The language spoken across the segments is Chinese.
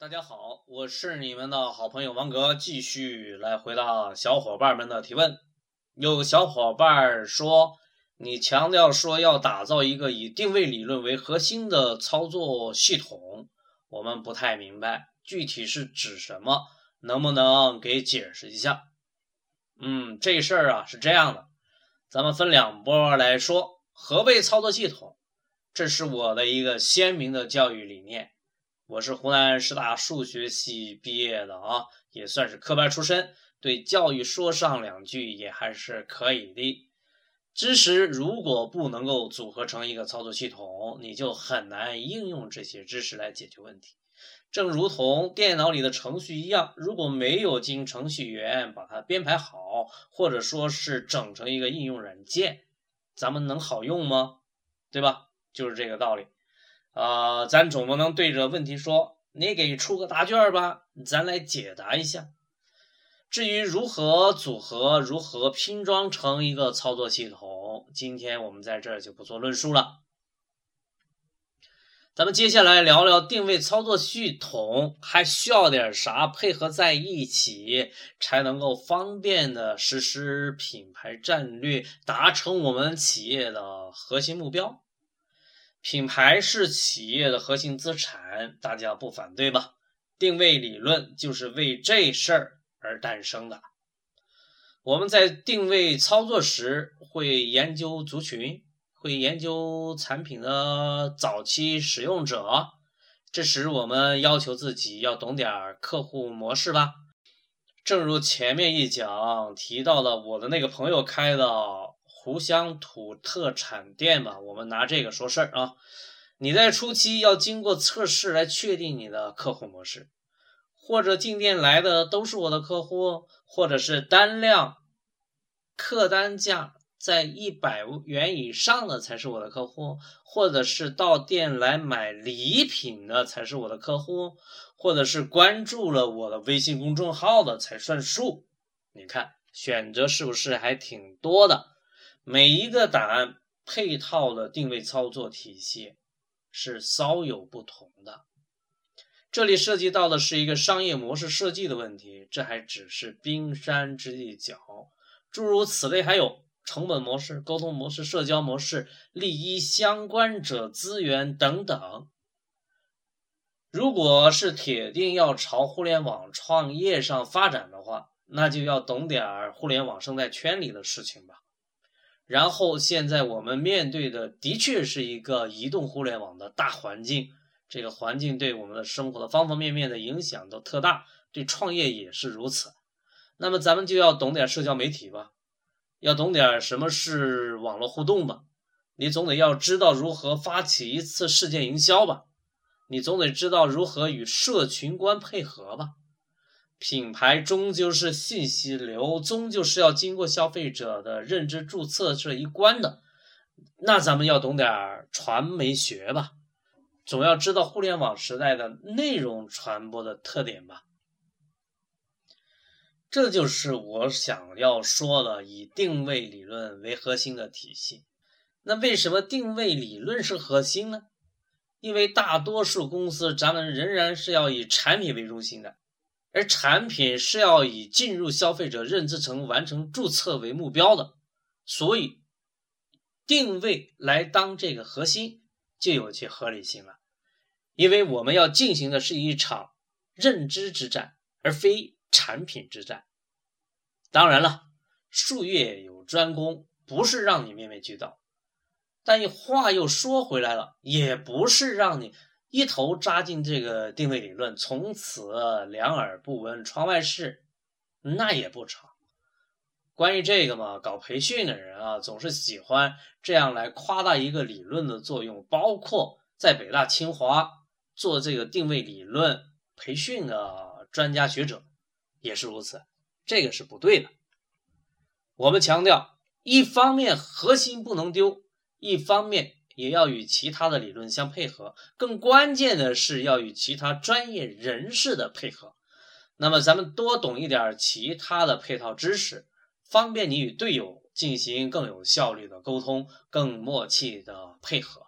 大家好，我是你们的好朋友王哥，继续来回答小伙伴们的提问。有小伙伴说，你强调说要打造一个以定位理论为核心的操作系统，我们不太明白具体是指什么，能不能给解释一下？嗯，这事儿啊是这样的，咱们分两波来说。何谓操作系统？这是我的一个鲜明的教育理念。我是湖南师大数学系毕业的啊，也算是科班出身，对教育说上两句也还是可以的。知识如果不能够组合成一个操作系统，你就很难应用这些知识来解决问题。正如同电脑里的程序一样，如果没有经程序员把它编排好，或者说是整成一个应用软件，咱们能好用吗？对吧？就是这个道理。啊，咱总不能对着问题说：“你给出个答卷吧，咱来解答一下。”至于如何组合、如何拼装成一个操作系统，今天我们在这就不做论述了。咱们接下来聊聊定位操作系统还需要点啥配合在一起，才能够方便的实施品牌战略，达成我们企业的核心目标。品牌是企业的核心资产，大家不反对吧？定位理论就是为这事儿而诞生的。我们在定位操作时会研究族群，会研究产品的早期使用者，这时我们要求自己要懂点客户模式吧。正如前面一讲提到的，我的那个朋友开的。湖乡土特产店吧，我们拿这个说事儿啊。你在初期要经过测试来确定你的客户模式，或者进店来的都是我的客户，或者是单量客单价在一百元以上的才是我的客户，或者是到店来买礼品的才是我的客户，或者是关注了我的微信公众号的才算数。你看选择是不是还挺多的？每一个档案配套的定位操作体系是稍有不同的，这里涉及到的是一个商业模式设计的问题，这还只是冰山之一角。诸如此类，还有成本模式、沟通模式、社交模式、利益相关者资源等等。如果是铁定要朝互联网创业上发展的话，那就要懂点儿互联网生态圈里的事情吧。然后现在我们面对的的确是一个移动互联网的大环境，这个环境对我们的生活的方方面面的影响都特大，对创业也是如此。那么咱们就要懂点社交媒体吧，要懂点什么是网络互动吧，你总得要知道如何发起一次事件营销吧，你总得知道如何与社群观配合吧。品牌终究是信息流，终究是要经过消费者的认知注册这一关的。那咱们要懂点传媒学吧，总要知道互联网时代的内容传播的特点吧。这就是我想要说的，以定位理论为核心的体系。那为什么定位理论是核心呢？因为大多数公司，咱们仍然是要以产品为中心的。而产品是要以进入消费者认知层、完成注册为目标的，所以定位来当这个核心就有其合理性了。因为我们要进行的是一场认知之战，而非产品之战。当然了，术业有专攻，不是让你面面俱到，但话又说回来了，也不是让你。一头扎进这个定位理论，从此两耳不闻窗外事，那也不成。关于这个嘛，搞培训的人啊，总是喜欢这样来夸大一个理论的作用。包括在北大、清华做这个定位理论培训的专家学者也是如此，这个是不对的。我们强调，一方面核心不能丢，一方面。也要与其他的理论相配合，更关键的是要与其他专业人士的配合。那么咱们多懂一点其他的配套知识，方便你与队友进行更有效率的沟通，更默契的配合，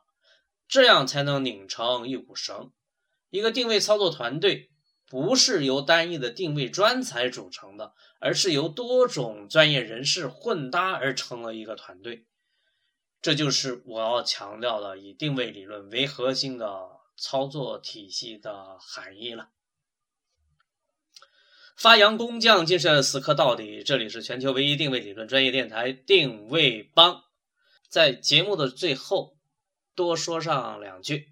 这样才能拧成一股绳。一个定位操作团队不是由单一的定位专才组成的，而是由多种专业人士混搭而成了一个团队。这就是我要强调的以定位理论为核心的操作体系的含义了。发扬工匠精神，死磕到底。这里是全球唯一定位理论专业电台定位帮。在节目的最后，多说上两句。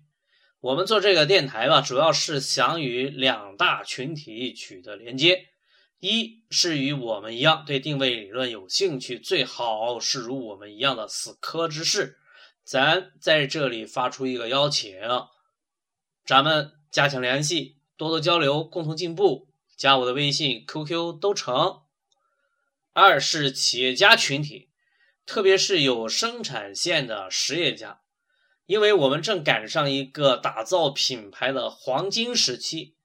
我们做这个电台吧，主要是想与两大群体取得连接。一是与我们一样对定位理论有兴趣，最好是如我们一样的死磕之士。咱在这里发出一个邀请，咱们加强联系，多多交流，共同进步。加我的微信、QQ 都成。二是企业家群体，特别是有生产线的实业家，因为我们正赶上一个打造品牌的黄金时期。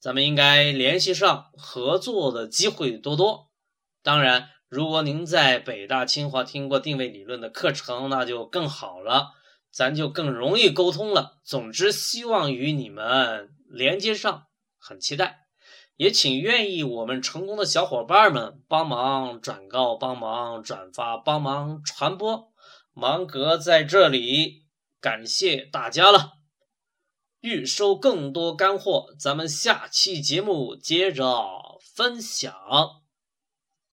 咱们应该联系上，合作的机会多多。当然，如果您在北大、清华听过定位理论的课程，那就更好了，咱就更容易沟通了。总之，希望与你们连接上，很期待。也请愿意我们成功的小伙伴们帮忙转告、帮忙转发、帮忙传播。芒格在这里感谢大家了。预收更多干货，咱们下期节目接着分享。